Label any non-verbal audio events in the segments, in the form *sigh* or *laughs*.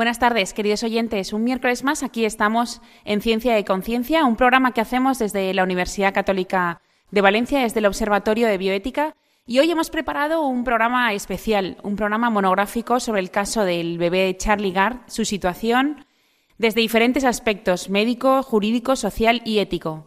Buenas tardes, queridos oyentes. Un miércoles más aquí estamos en Ciencia y Conciencia, un programa que hacemos desde la Universidad Católica de Valencia, desde el Observatorio de Bioética. Y hoy hemos preparado un programa especial, un programa monográfico sobre el caso del bebé Charlie Gard, su situación, desde diferentes aspectos, médico, jurídico, social y ético.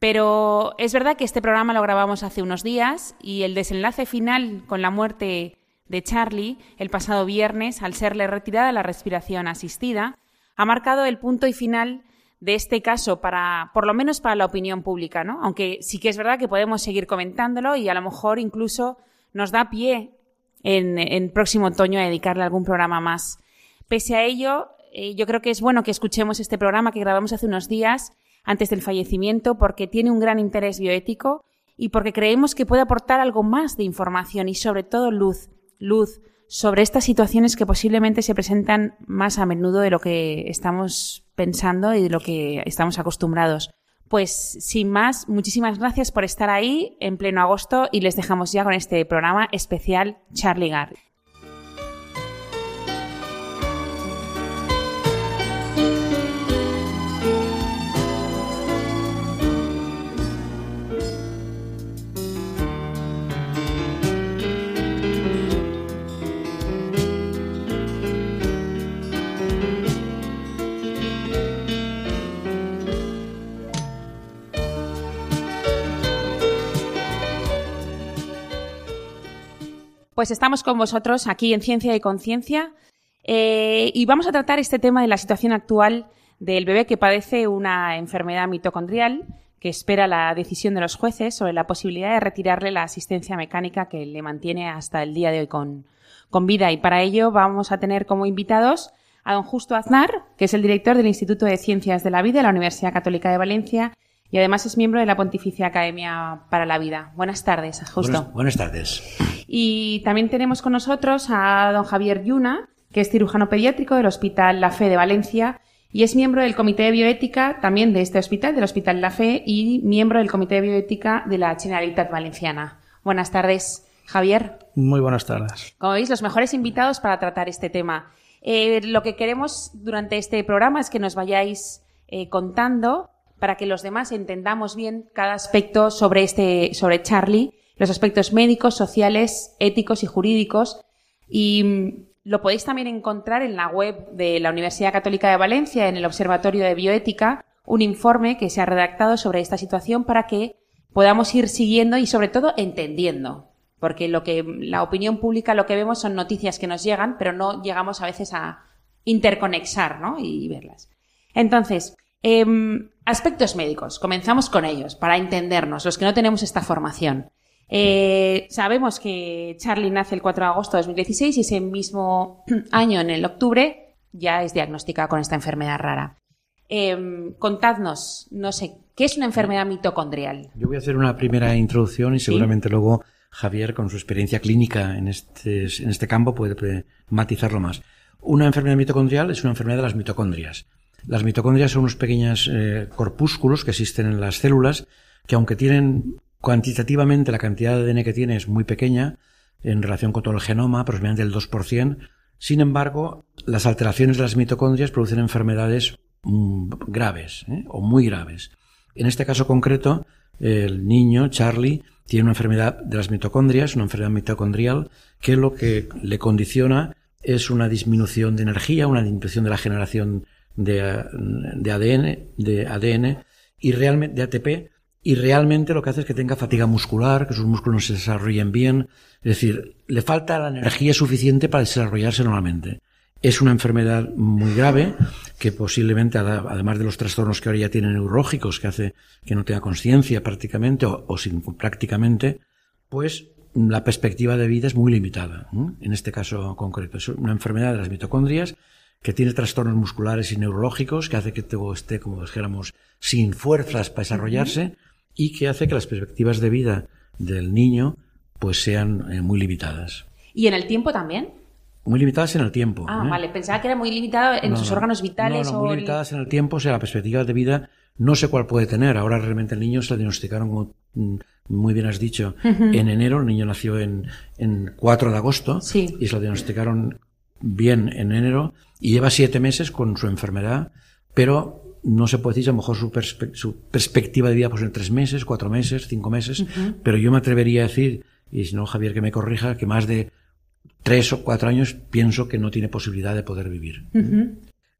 Pero es verdad que este programa lo grabamos hace unos días y el desenlace final con la muerte de Charlie el pasado viernes, al serle retirada la respiración asistida, ha marcado el punto y final de este caso para, por lo menos para la opinión pública, ¿no? Aunque sí que es verdad que podemos seguir comentándolo y a lo mejor incluso nos da pie en, en próximo otoño a dedicarle algún programa más. Pese a ello, eh, yo creo que es bueno que escuchemos este programa que grabamos hace unos días antes del fallecimiento porque tiene un gran interés bioético y porque creemos que puede aportar algo más de información y sobre todo luz luz sobre estas situaciones que posiblemente se presentan más a menudo de lo que estamos pensando y de lo que estamos acostumbrados. Pues sin más, muchísimas gracias por estar ahí en pleno agosto y les dejamos ya con este programa especial Charlie Gard. Pues estamos con vosotros aquí en Ciencia y Conciencia eh, y vamos a tratar este tema de la situación actual del bebé que padece una enfermedad mitocondrial que espera la decisión de los jueces sobre la posibilidad de retirarle la asistencia mecánica que le mantiene hasta el día de hoy con, con vida. Y para ello vamos a tener como invitados a don Justo Aznar, que es el director del Instituto de Ciencias de la Vida de la Universidad Católica de Valencia y además es miembro de la Pontificia Academia para la Vida. Buenas tardes, Justo. Buenas, buenas tardes. Y también tenemos con nosotros a don Javier Yuna, que es cirujano pediátrico del Hospital La Fe de Valencia y es miembro del Comité de Bioética también de este hospital, del Hospital La Fe, y miembro del Comité de Bioética de la Generalitat Valenciana. Buenas tardes, Javier. Muy buenas tardes. Como veis, los mejores invitados para tratar este tema. Eh, lo que queremos durante este programa es que nos vayáis eh, contando para que los demás entendamos bien cada aspecto sobre este, sobre Charlie, los aspectos médicos, sociales, éticos y jurídicos. Y mm, lo podéis también encontrar en la web de la Universidad Católica de Valencia, en el Observatorio de Bioética, un informe que se ha redactado sobre esta situación para que podamos ir siguiendo y sobre todo entendiendo. Porque lo que la opinión pública lo que vemos son noticias que nos llegan, pero no llegamos a veces a interconexar, ¿no? y verlas. Entonces, Em, aspectos médicos. Comenzamos con ellos para entendernos, los que no tenemos esta formación. Eh, sabemos que Charlie nace el 4 de agosto de 2016 y ese mismo *clears throat* año, en el octubre, ya es diagnosticada con esta enfermedad rara. Em, contadnos, no sé, ¿qué es una enfermedad mitocondrial? Yo voy a hacer una primera introducción y seguramente luego Javier, con su experiencia clínica en este, en este campo, puede matizarlo más. Una enfermedad mitocondrial es una enfermedad de las mitocondrias. Las mitocondrias son unos pequeños eh, corpúsculos que existen en las células que aunque tienen cuantitativamente la cantidad de ADN que tiene es muy pequeña en relación con todo el genoma, aproximadamente el 2%, sin embargo, las alteraciones de las mitocondrias producen enfermedades mm, graves ¿eh? o muy graves. En este caso concreto, el niño, Charlie, tiene una enfermedad de las mitocondrias, una enfermedad mitocondrial, que lo que le condiciona es una disminución de energía, una disminución de la generación de, de ADN, de ADN y realmente de ATP y realmente lo que hace es que tenga fatiga muscular, que sus músculos no se desarrollen bien, es decir, le falta la energía suficiente para desarrollarse normalmente. Es una enfermedad muy grave que posiblemente, además de los trastornos que ahora ya tienen neurológicos, que hace que no tenga conciencia prácticamente o, o, sin prácticamente, pues la perspectiva de vida es muy limitada. En este caso concreto, es una enfermedad de las mitocondrias que tiene trastornos musculares y neurológicos, que hace que esté, como dijéramos, sin fuerzas para desarrollarse y que hace que las perspectivas de vida del niño pues sean eh, muy limitadas. ¿Y en el tiempo también? Muy limitadas en el tiempo. Ah, ¿eh? vale. Pensaba que era muy limitado en sus órganos vitales. No, muy limitadas en el tiempo, o sea, la perspectiva de vida no sé cuál puede tener. Ahora realmente el niño se le diagnosticaron, como mm, muy bien has dicho, en enero. El niño nació en, en 4 de agosto sí. y se lo diagnosticaron bien en enero y lleva siete meses con su enfermedad, pero no se puede decir a lo mejor su, su perspectiva de vida pues en tres meses, cuatro meses, cinco meses, pero yo me atrevería a decir, y si no Javier que me corrija, que más de tres o cuatro años pienso que no tiene posibilidad de poder vivir.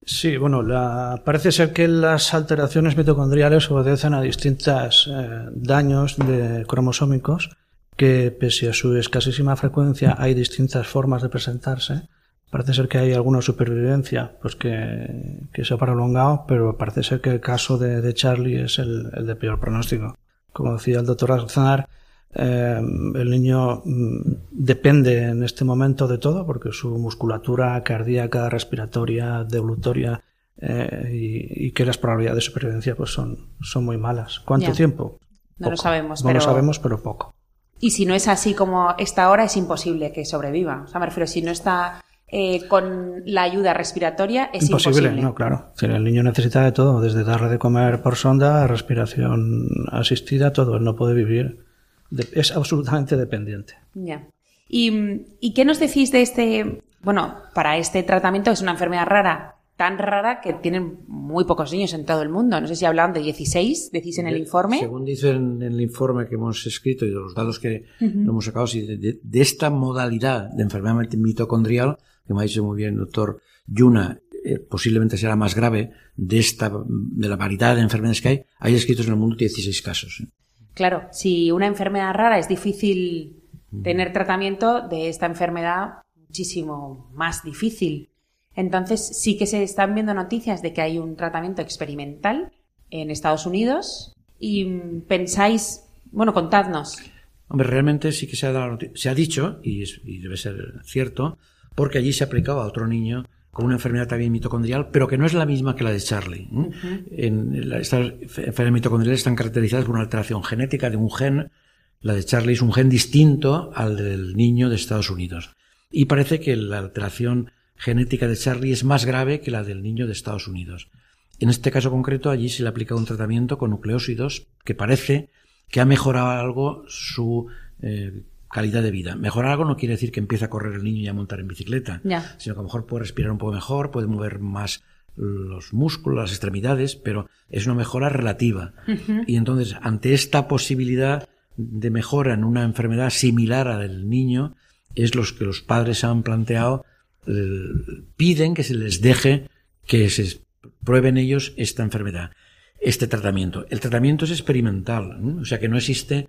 Sí, bueno, la, parece ser que las alteraciones mitocondriales obedecen a distintos eh, daños de cromosómicos que pese a su escasísima frecuencia hay distintas formas de presentarse Parece ser que hay alguna supervivencia pues que, que se ha prolongado, pero parece ser que el caso de, de Charlie es el, el, de peor pronóstico. Como decía el doctor Aznar, eh, el niño mm, depende en este momento de todo porque su musculatura cardíaca, respiratoria, devolutoria eh, y, y, que las probabilidades de supervivencia pues son, son muy malas. ¿Cuánto tiempo? No lo sabemos, No pero... lo sabemos, pero poco. Y si no es así como está ahora, es imposible que sobreviva. O sea, me refiero, si no está eh, con la ayuda respiratoria, es imposible. imposible. No, claro. El niño necesita de todo, desde darle de comer por sonda, respiración asistida, todo. Él no puede vivir. De- Es absolutamente dependiente. Ya. ¿Y, ¿Y qué nos decís de este? Bueno, para este tratamiento es una enfermedad rara, tan rara que tienen muy pocos niños en todo el mundo. No sé si hablaban de 16, decís en el informe. Según dicen en el informe que hemos escrito y de los datos que hemos sacado, de, de- de esta modalidad de enfermedad mitocondrial, que me ha dicho muy bien el doctor Yuna, eh, posiblemente será más grave de esta, de la variedad de enfermedades que hay, hay escritos en el mundo 16 casos. ¿eh? Claro, si una enfermedad rara es difícil tener tratamiento de esta enfermedad, muchísimo más difícil. Entonces sí que se están viendo noticias de que hay un tratamiento experimental en Estados Unidos y mm, pensáis, bueno, contadnos. Hombre, realmente sí que se ha, dado, se ha dicho, y, es- y debe ser cierto, porque allí se ha aplicado a otro niño con una enfermedad también mitocondrial, pero que no es la misma que la de Charlie. ¿eh? en la- estas enfermedades mitocondriales están caracterizadas por una alteración genética de un gen. La de Charlie es un gen distinto al del niño de Estados Unidos. Y parece que la alteración genética de Charlie es más grave que la del niño de Estados Unidos. En este caso concreto, allí se le aplica un tratamiento con nucleósidos que parece que ha mejorado algo su eh, calidad de vida. Mejorar algo no quiere decir que empiece a correr el niño y a montar en bicicleta, sino que a lo mejor puede respirar un poco mejor, puede mover más los músculos, las extremidades, pero es una mejora relativa. Y entonces, ante esta posibilidad de mejora en una enfermedad similar a la del niño, es los que los padres han planteado, eh, piden que se les deje que se prueben ellos esta enfermedad, este tratamiento. El tratamiento es experimental, ¿no? o sea que no existe,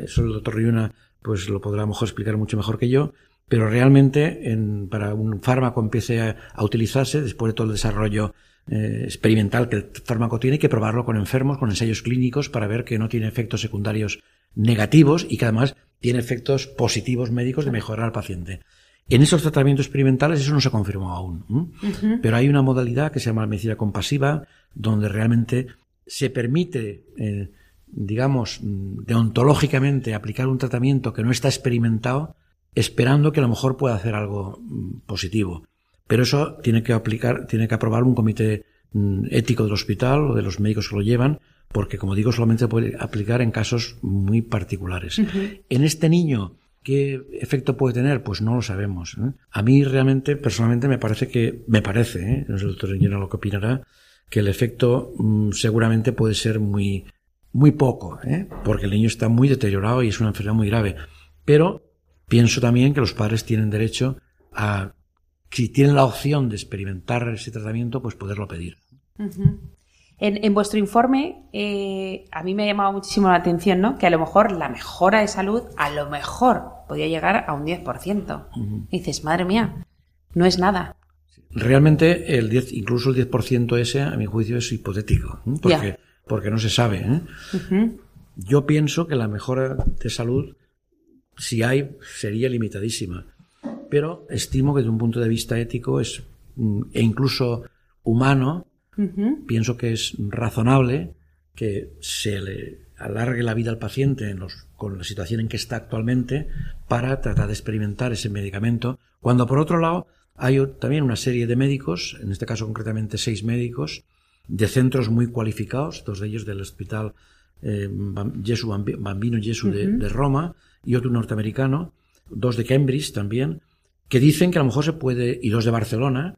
eso el doctor Riuna pues lo podrá a lo mejor explicar mucho mejor que yo, pero realmente en- para un fármaco empiece a, a utilizarse, después de todo el desarrollo eh, experimental que el fármaco tiene, hay que probarlo con enfermos, con ensayos clínicos, para ver que no tiene efectos secundarios negativos y que además tiene efectos positivos médicos de mejorar al paciente. En esos tratamientos experimentales eso no se confirmó aún, pero hay una modalidad que se llama medicina compasiva, donde realmente se permite, eh, digamos, deontológicamente aplicar un tratamiento que no está experimentado, esperando que a lo mejor pueda hacer algo mm, positivo. Pero eso tiene que aplicar, tiene que aprobar un comité mm, ético del hospital o de los médicos que lo llevan, porque como digo, solamente se puede aplicar en casos muy particulares. En este niño, ¿qué efecto puede tener? Pues no lo sabemos. ¿eh? A mí realmente, personalmente, me parece que, me parece, ¿eh? no sé el doctor Llena lo que opinará, que el efecto mm, seguramente puede ser muy, muy poco, ¿eh? porque el niño está muy deteriorado y es una enfermedad muy grave. Pero pienso también que los padres tienen derecho a, si tienen la opción de experimentar ese tratamiento, pues poderlo pedir. En, en vuestro informe, eh, a mí me ha llamado muchísimo la atención, ¿no? Que a lo mejor la mejora de salud, a lo mejor podía llegar a un 10%. Y dices, madre mía, no es nada. Realmente el 10, incluso el 10% ese, a mi juicio, es hipotético, ¿eh? porque. Porque no se sabe. ¿eh? Yo pienso que la mejora de salud, si hay, sería limitadísima. Pero estimo que desde un punto de vista ético es mm, e incluso humano, pienso que es razonable que se le alargue la vida al paciente con la situación en que está actualmente para tratar de experimentar ese medicamento, cuando por otro lado hay también una serie de médicos, en este caso concretamente seis médicos, de centros muy cualificados, dos de ellos del Hospital eh, Bambino Gesù de, Roma y otro norteamericano, dos de Cambridge también, que dicen que a lo mejor se puede, y dos de Barcelona,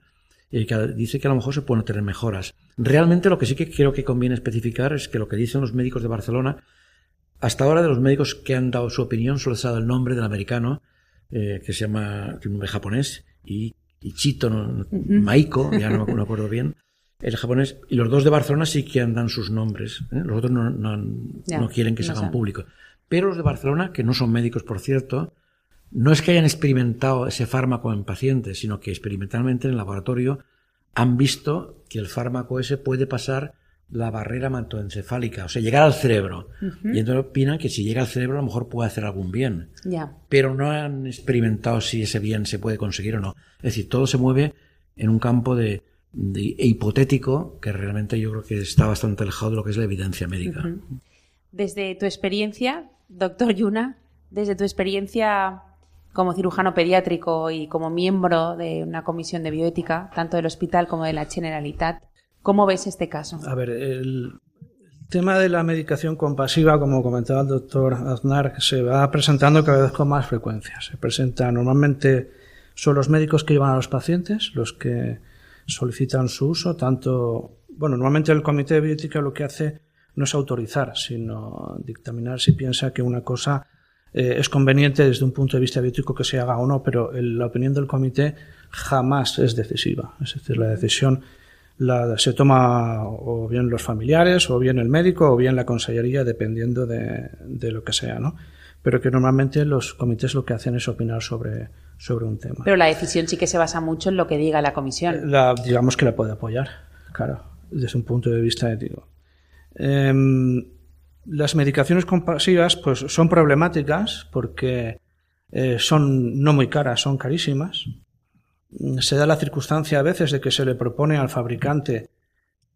eh, que dice que a lo mejor se pueden tener mejoras. Realmente lo que sí que creo que conviene especificar es que lo que dicen los médicos de Barcelona, hasta ahora de los médicos que han dado su opinión, solo se ha dado el nombre del americano, eh, que se llama, el nombre japonés, y, Chito Maiko, ya no me acuerdo bien, el japonés, y los dos de Barcelona sí que andan sus nombres. ¿eh? Los otros no, no, quieren que se hagan públicos. Pero los de Barcelona, que no son médicos, por cierto, no es que hayan experimentado ese fármaco en pacientes, sino que experimentalmente en el laboratorio han visto que el fármaco ese puede pasar la barrera mantoencefálica, o sea, llegar al cerebro. Y entonces opinan que si llega al cerebro a lo mejor puede hacer algún bien. Pero no han experimentado si ese bien se puede conseguir o no. Es decir, todo se mueve en un campo de, e hipotético que realmente yo creo que está bastante alejado de lo que es la evidencia médica. Desde tu experiencia, doctor Yuna, desde tu experiencia como cirujano pediátrico y como miembro de una comisión de bioética, tanto del hospital como de la Generalitat, ¿cómo ves este caso? A ver, el tema de la medicación compasiva, como comentaba el doctor Aznar, se va presentando cada vez con más frecuencia. Se presenta normalmente, son los médicos que llevan a los pacientes, los que solicitan su uso, tanto, bueno, normalmente el comité de bioética lo que hace no es autorizar, sino dictaminar si piensa que una cosa eh, es conveniente desde un punto de vista bioético que se haga o no, pero la opinión del comité jamás es decisiva. Es decir, la decisión la, se toma o bien los familiares, o bien el médico, o bien la consellería, dependiendo de, de lo que sea, ¿no? Pero que normalmente los comités lo que hacen es opinar sobre, sobre un tema. Pero la decisión sí que se basa mucho en lo que diga la comisión. La, digamos que la puede apoyar, claro, desde un punto de vista ético. Em, las medicaciones compasivas pues, son problemáticas porque eh, son no muy caras, son carísimas. Se da la circunstancia a veces de que se le propone al fabricante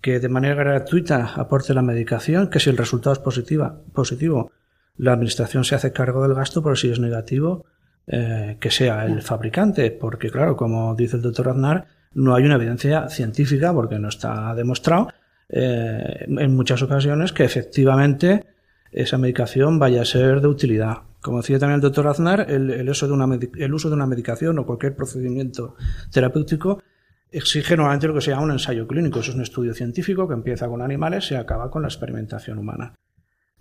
que de manera gratuita aporte la medicación, que si el resultado es positiva, positivo, la administración se hace cargo del gasto, pero si es negativo, eh, que sea el fabricante, porque claro, como dice el doctor Aznar, no hay una evidencia científica, porque no está demostrado eh, en muchas ocasiones que efectivamente esa medicación vaya a ser de utilidad. Como decía también el doctor Aznar, el, uso de una, el uso de una medicación o cualquier procedimiento terapéutico exige normalmente lo que se llama un ensayo clínico. Eso es un estudio científico que empieza con animales y acaba con la experimentación humana.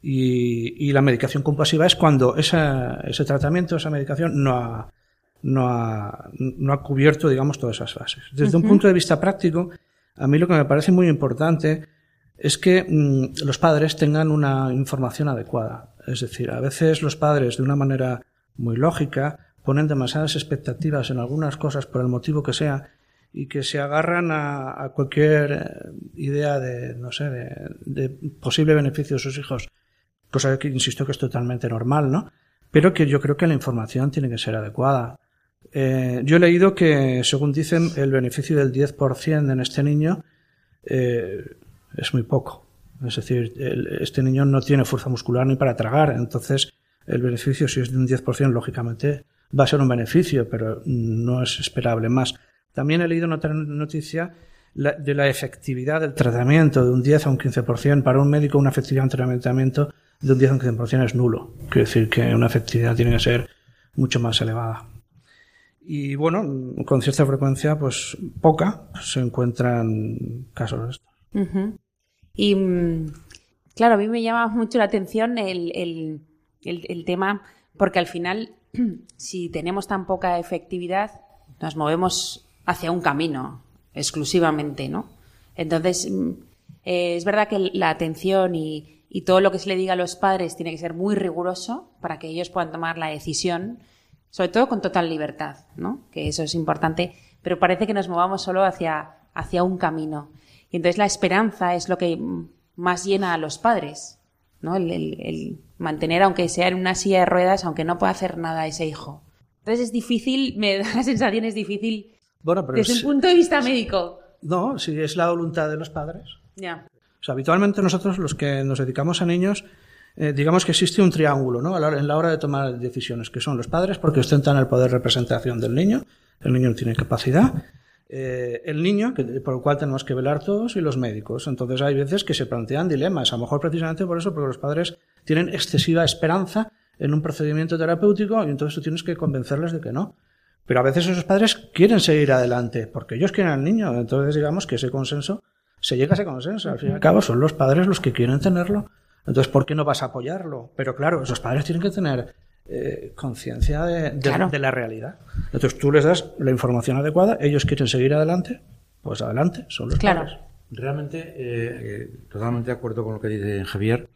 Y, la medicación compasiva es cuando ese tratamiento, esa medicación no ha, no ha, no ha cubierto, digamos, todas esas fases. Desde un punto de vista práctico, a mí lo que me parece muy importante es que mm, los padres tengan una información adecuada. Es decir, a veces los padres, de una manera muy lógica, ponen demasiadas expectativas en algunas cosas por el motivo que sea y que se agarran a, cualquier eh, idea de, no sé, de, de posible beneficio de sus hijos cosa que insisto que es totalmente normal, ¿no? Pero que yo creo que la información tiene que ser adecuada. Eh, yo he leído que, según dicen, el beneficio del 10% en este niño eh, es muy poco. Es decir, este niño no tiene fuerza muscular ni para tragar, entonces el beneficio, si es de un 10%, lógicamente va a ser un beneficio, pero no es esperable más. También he leído otra noticia de la efectividad del tratamiento de un 10 a un 15%. Para un médico, una efectividad en tratamiento de un 10 a un 15% es nulo. Quiere decir que una efectividad tiene que ser mucho más elevada. Y bueno, con cierta frecuencia, pues poca, se encuentran casos de estos. Y mm, claro, a mí me llama mucho la atención el, el tema, porque al final, *clears throat* si tenemos tan poca efectividad, nos movemos hacia un camino exclusivamente, ¿no? Entonces, mm, eh, es verdad que la atención y, y todo lo que se le diga a los padres tiene que ser muy riguroso para que ellos puedan tomar la decisión, sobre todo con total libertad, ¿no? Que eso es importante, pero parece que nos movamos solo hacia, hacia un camino. Y entonces la esperanza es lo que más llena a los padres, ¿no? El, mantener, aunque sea en una silla de ruedas, aunque no pueda hacer nada ese hijo. Entonces es difícil, *laughs* me da la sensación, es difícil Bueno, pero Desde un punto de vista médico. No, si es la voluntad de los padres. Ya. O habitualmente nosotros, los que nos dedicamos a niños, eh, digamos que existe un triángulo ¿no? en la hora de tomar decisiones, que son los padres, porque ostentan el poder de representación del niño, el niño tiene capacidad, eh, el niño, que, por el cual tenemos que velar todos, y los médicos. Entonces hay veces que se plantean dilemas, a lo mejor precisamente por eso, porque los padres tienen excesiva esperanza en un procedimiento terapéutico y entonces tú tienes que convencerles de que no. Pero a veces esos padres quieren seguir adelante, porque ellos quieren al niño. Entonces digamos que ese consenso, se llega a ese consenso. Al fin y al cabo son los padres los que quieren tenerlo. Entonces, ¿por qué no vas a apoyarlo? Pero claro, esos padres tienen que tener eh, conciencia de, la realidad. Entonces, tú les das la información adecuada, ellos quieren seguir adelante, pues adelante, son los claro. padres. Realmente, eh, eh, totalmente de acuerdo con lo que dice Javier.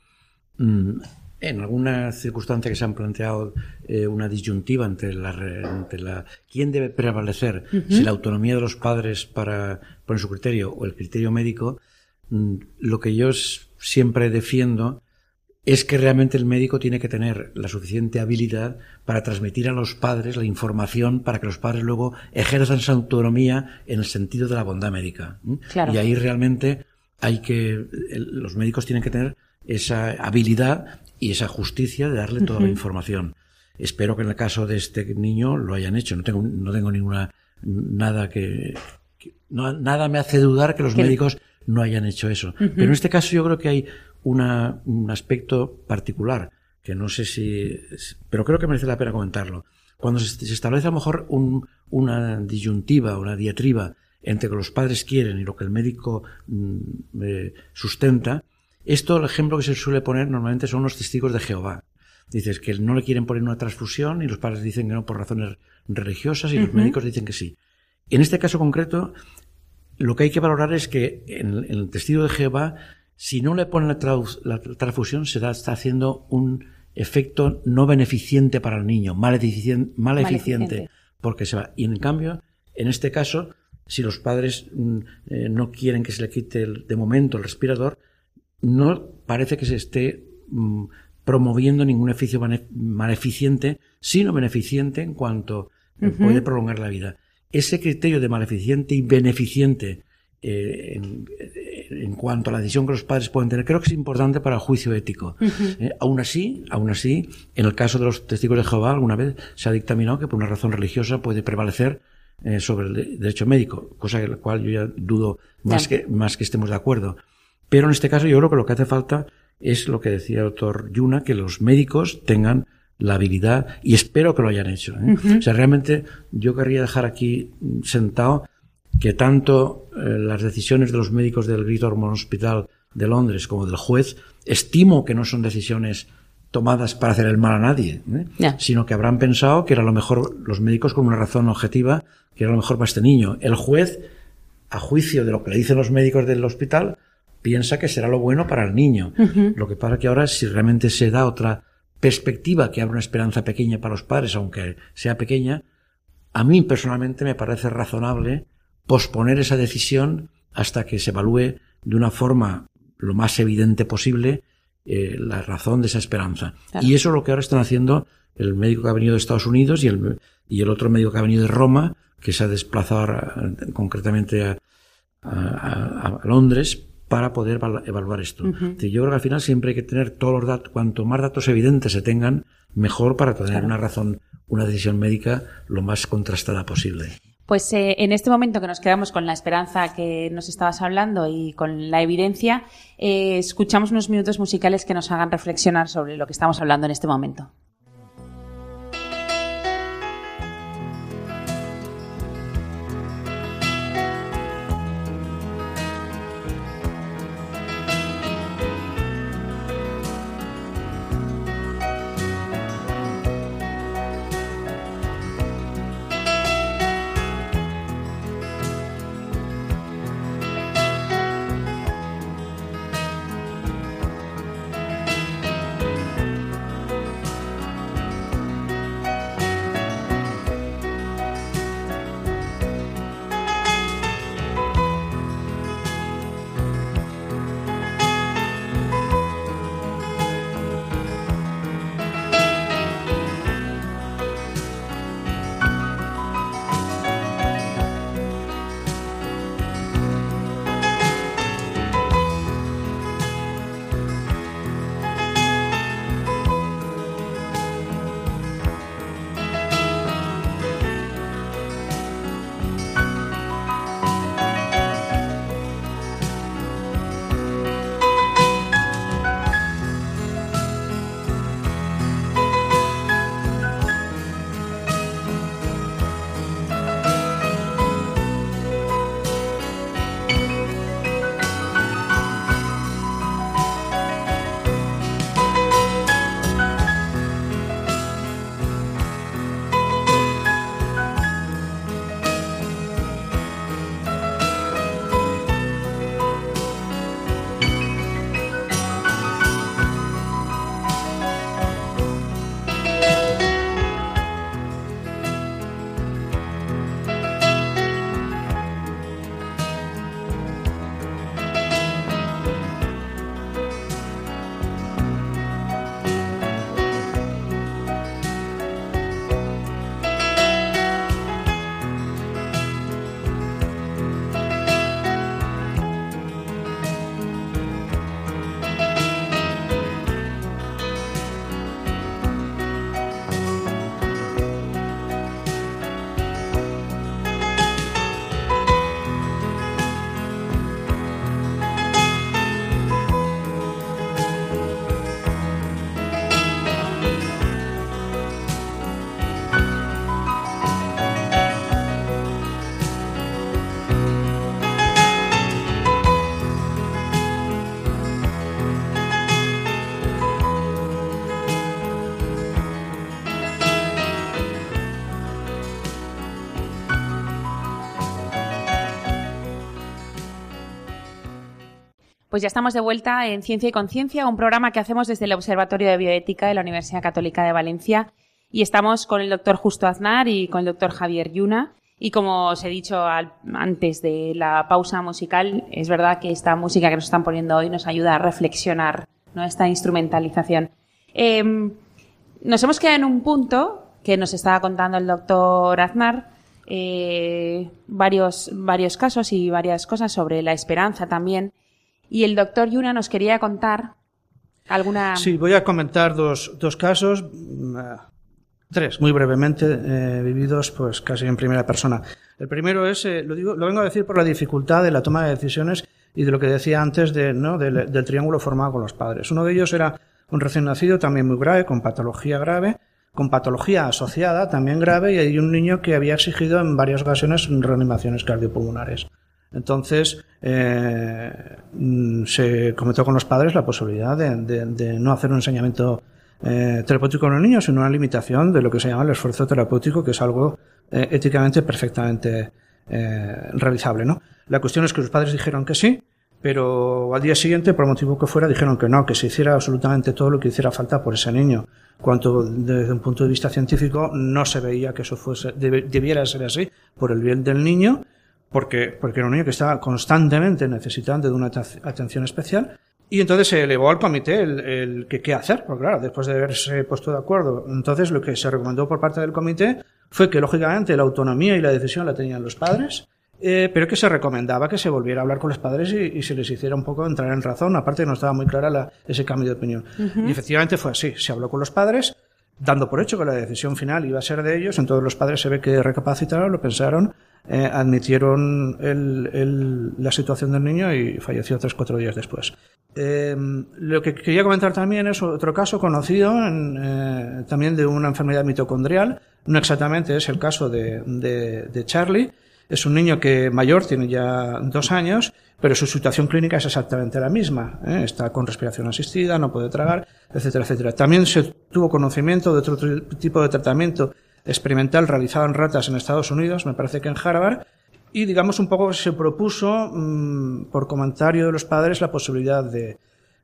Mm, en alguna circunstancia que se han planteado una disyuntiva entre la, entre la quién debe prevalecer, si la autonomía de los padres para poner su criterio o el criterio médico, mm, lo que yo siempre defiendo es que realmente el médico tiene que tener la suficiente habilidad para transmitir a los padres la información para que los padres luego ejerzan su autonomía en el sentido de la bondad médica. Y ahí realmente hay que, los médicos tienen que tener esa habilidad y esa justicia de darle toda la información. Espero que en el caso de este niño lo hayan hecho. No tengo, no tengo ninguna, nada que, nada me hace dudar que los médicos no hayan hecho eso. Pero en este caso yo creo que hay una, un aspecto particular que no sé si, pero creo que merece la pena comentarlo. Cuando se, establece a lo mejor un, una disyuntiva, una diatriba entre lo que los padres quieren y lo que el médico mm, eh, sustenta, esto el ejemplo que se suele poner normalmente son los testigos de Jehová. Dices que no le quieren poner una transfusión y los padres dicen que no por razones religiosas y los médicos dicen que sí. En este caso concreto, lo que hay que valorar es que en, el testigo de Jehová, si no le ponen la, transfusión, se está haciendo un efecto no beneficiente para el niño, mal, eficiente, porque se va. Y en cambio, en este caso, si los padres mm, eh, no quieren que se le quite de momento el respirador, no parece que se esté mm, promoviendo ningún efecto maleficiente, sino beneficiente en cuanto eh, puede prolongar la vida ese criterio de maleficiente y beneficiente eh, en, cuanto a la decisión que los padres pueden tener, creo que es importante para el juicio ético. Eh, aún así, aún así, en el caso de los testigos de Jehová, alguna vez se ha dictaminado que por una razón religiosa puede prevalecer eh, sobre el derecho médico, cosa en la cual yo ya dudo más que, más que estemos de acuerdo. Pero en este caso yo creo que lo que hace falta es lo que decía el doctor Yuna, que los médicos tengan la habilidad y espero que lo hayan hecho. ¿eh? O sea, realmente yo querría dejar aquí sentado que tanto eh, las decisiones de los médicos del Great Ormond Hospital de Londres como del juez estimo que no son decisiones tomadas para hacer el mal a nadie, ¿eh? sino que habrán pensado que era lo mejor los médicos con una razón objetiva que era lo mejor para este niño. El juez, a juicio de lo que le dicen los médicos del hospital, piensa que será lo bueno para el niño. Lo que pasa que ahora si realmente se da otra perspectiva que abre una esperanza pequeña para los padres, aunque sea pequeña, a mí personalmente me parece razonable posponer esa decisión hasta que se evalúe de una forma lo más evidente posible eh, la razón de esa esperanza. Y eso es lo que ahora están haciendo el médico que ha venido de Estados Unidos y el, y el otro médico que ha venido de Roma, que se ha desplazado concretamente a, a, a Londres para poder evaluar esto. Yo creo que al final siempre hay que tener todos los datos, cuanto más datos evidentes se tengan, mejor para tener una razón, una decisión médica lo más contrastada posible. Pues eh, en este momento que nos quedamos con la esperanza que nos estabas hablando y con la evidencia, eh, escuchamos unos minutos musicales que nos hagan reflexionar sobre lo que estamos hablando en este momento. Pues ya estamos de vuelta en Ciencia y Conciencia, un programa que hacemos desde el Observatorio de Bioética de la Universidad Católica de Valencia. Y estamos con el doctor Justo Aznar y con el doctor Javier Yuna. Y como os he dicho antes de la pausa musical, es verdad que esta música que nos están poniendo hoy nos ayuda a reflexionar, ¿no? esta instrumentalización. Em, nos hemos quedado en un punto que nos estaba contando el doctor Aznar, eh, varios, varios casos y varias cosas sobre la esperanza también. Y el doctor Yuna nos quería contar alguna. Sí, voy a comentar dos, dos casos. Tres, muy brevemente, eh, vividos pues casi en primera persona. El primero es, eh, lo, digo, lo vengo a decir por la dificultad de la toma de decisiones y de lo que decía antes de, ¿no? del, del triángulo formado con los padres. Uno de ellos era un recién nacido también muy grave, con patología grave, con patología asociada también grave y hay un niño que había exigido en varias ocasiones reanimaciones cardiopulmonares. Entonces, eh, mm, se comentó con los padres la posibilidad de, no hacer un enseñamiento eh, terapéutico en los niños, sino una limitación de lo que se llama el esfuerzo terapéutico, que es algo eh, éticamente perfectamente eh, realizable. ¿no? La cuestión es que los padres dijeron que sí, pero al día siguiente, por motivo que fuera, dijeron que no, que se hiciera absolutamente todo lo que hiciera falta por ese niño. Cuanto desde un punto de vista científico no se veía que eso fuese, debiera ser así por el bien del niño, porque, porque era un niño que estaba constantemente necesitando de una atención especial y entonces se elevó al comité el, el que qué hacer, porque claro, después de haberse puesto de acuerdo, entonces lo que se recomendó por parte del comité fue que lógicamente la autonomía y la decisión la tenían los padres, eh, pero que se recomendaba que se volviera a hablar con los padres y, y, se les hiciera un poco entrar en razón, aparte no estaba muy clara la, ese cambio de opinión. Uh -huh. Y efectivamente fue así, se habló con los padres, dando por hecho que la decisión final iba a ser de ellos, entonces los padres se ve que recapacitaron, lo pensaron, eh, admitieron el, la situación del niño y falleció tres, cuatro días después. Eh, lo que quería comentar también es otro caso conocido en, eh, también de una enfermedad mitocondrial, no exactamente es el caso de, de, de Charlie, es un niño que mayor, tiene ya dos años, pero su situación clínica es exactamente la misma. ¿eh? Está con respiración asistida, no puede tragar, etcétera, etcétera. También se tuvo conocimiento de otro tipo de tratamiento experimental realizado en ratas en Estados Unidos, me parece que en Harvard, y digamos un poco se propuso, mmm, por comentario de los padres, la posibilidad de,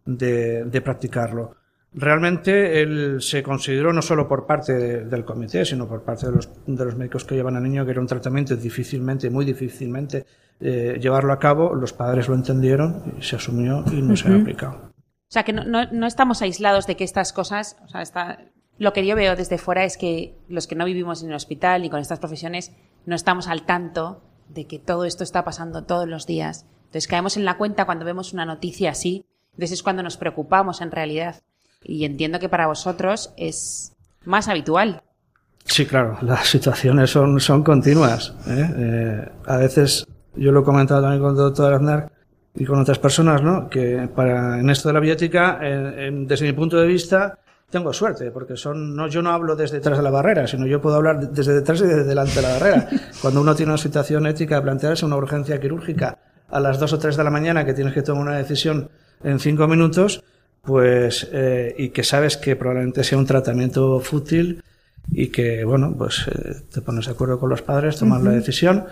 de, de practicarlo. Realmente él se consideró no solo por parte de, del comité, sino por parte de los, de los médicos que llevan al niño que era un tratamiento difícilmente, muy difícilmente eh, llevarlo a cabo. Los padres lo entendieron y se asumió y no uh -huh. se ha aplicado. O sea que no, no, no, estamos aislados de que estas cosas, o sea, lo que yo veo desde fuera es que los que no vivimos en el hospital y con estas profesiones no estamos al tanto de que todo esto está pasando todos los días. Entonces caemos en la cuenta cuando vemos una noticia así, entonces es cuando nos preocupamos en realidad. Y entiendo que para vosotros es más habitual. Sí, claro, las situaciones son, son continuas. ¿eh? Eh, a veces, yo lo he comentado también con el doctor Aznar y con otras personas, ¿no? que para, en esto de la biótica, desde mi punto de vista, tengo suerte, porque son, no, yo no hablo desde detrás de la barrera, sino yo puedo hablar desde detrás y desde delante de la barrera. *laughs* Cuando uno tiene una situación ética de plantearse una urgencia quirúrgica a las dos o tres de la mañana que tienes que tomar una decisión en cinco minutos, pues eh, y que sabes que probablemente sea un tratamiento fútil y que bueno pues eh, te pones de acuerdo con los padres tomas uh -huh. la decisión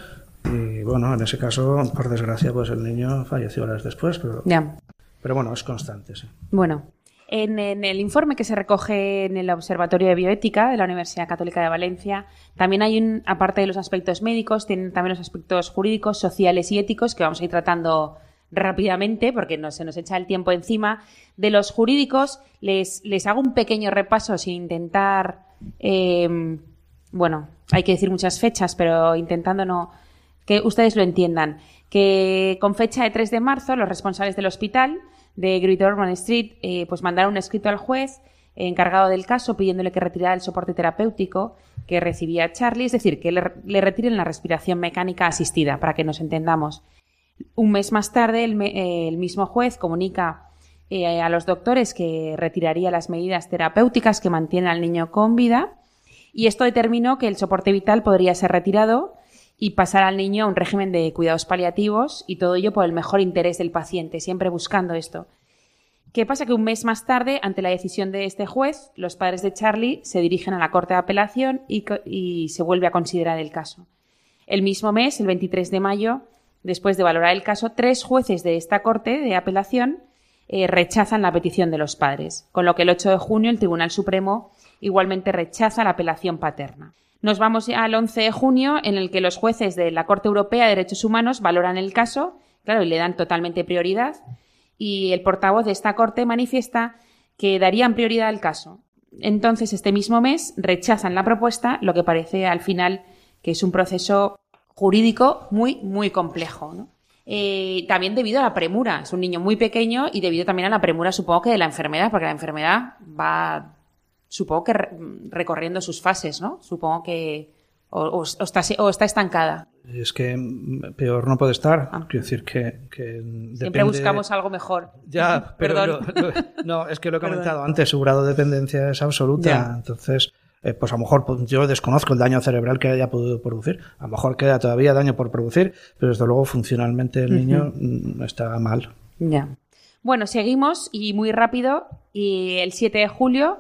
y bueno en ese caso por desgracia pues el niño falleció horas después pero yeah. pero bueno es constante sí bueno en, el informe que se recoge en el Observatorio de Bioética de la Universidad Católica de Valencia, también hay un, aparte de los aspectos médicos, tienen también los aspectos jurídicos, sociales y éticos que vamos a ir tratando rápidamente, porque no se nos echa el tiempo encima. De los jurídicos, les, les hago un pequeño repaso sin intentar, eh, bueno, hay que decir muchas fechas, pero intentando no, que ustedes lo entiendan. Que con fecha de 3 de marzo, los responsables del hospital de Great Ormond Street, eh, pues mandaron un escrito al juez encargado del caso pidiéndole que retirara el soporte terapéutico que recibía Charlie, es decir, que le, le retiren la respiración mecánica asistida, para que nos entendamos. Un mes más tarde, el, eh, el mismo juez comunica eh, a los doctores que retiraría las medidas terapéuticas que mantienen al niño con vida y esto determinó que el soporte vital podría ser retirado y pasar al niño a un régimen de cuidados paliativos y todo ello por el mejor interés del paciente, siempre buscando esto. ¿Qué pasa? Que un mes más tarde, ante la decisión de este juez, los padres de Charlie se dirigen a la Corte de Apelación y, se vuelve a considerar el caso. El mismo mes, el 23 de mayo, después de valorar el caso, tres jueces de esta Corte de apelación eh, rechazan la petición de los padres, con lo que el 8 de junio el Tribunal Supremo igualmente rechaza la apelación paterna. Nos vamos al 11 de junio, en el que los jueces de la Corte Europea de Derechos Humanos valoran el caso, claro, y le dan totalmente prioridad, y el portavoz de esta Corte manifiesta que darían prioridad al caso. Entonces, este mismo mes rechazan la propuesta, lo que parece al final que es un proceso jurídico muy, muy complejo. Eh, también debido a la premura. Es un niño muy pequeño y debido también a la premura, supongo que de la enfermedad, porque la enfermedad va, supongo que recorriendo sus fases, ¿no? Supongo que o, está, o está estancada. Es que peor no puede estar. Ah. Quiero decir que, Siempre buscamos algo mejor. Ya, *laughs* pero Perdón. no, es que lo he comentado antes, su grado de dependencia es absoluta. Entonces, eh, pues a lo mejor pues, yo desconozco el daño cerebral que haya podido producir. A lo mejor queda todavía daño por producir, pero desde luego funcionalmente el niño mm, está mal. Ya. Bueno, seguimos y muy rápido. Y el 7 de julio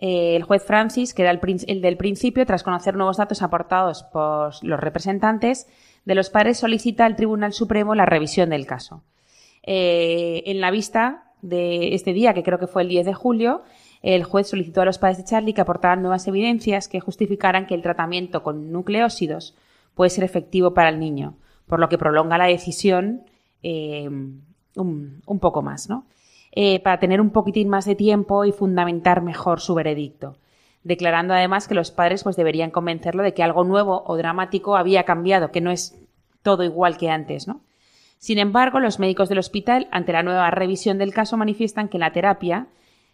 eh, el juez Francis, que era el, del principio, tras conocer nuevos datos aportados por los representantes de los padres, solicita al Tribunal Supremo la revisión del caso. Eh, en la vista de este día, que creo que fue el 10 de julio, el juez solicitó a los padres de Charlie que aportaran nuevas evidencias que justificaran que el tratamiento con nucleósidos puede ser efectivo para el niño, por lo que prolonga la decisión eh, un, un, poco más, ¿no? Eh, para tener un poquitín más de tiempo y fundamentar mejor su veredicto, declarando además que los padres pues deberían convencerlo de que algo nuevo o dramático había cambiado, que no es todo igual que antes, ¿no? Sin embargo, los médicos del hospital, ante la nueva revisión del caso, manifiestan que la terapia,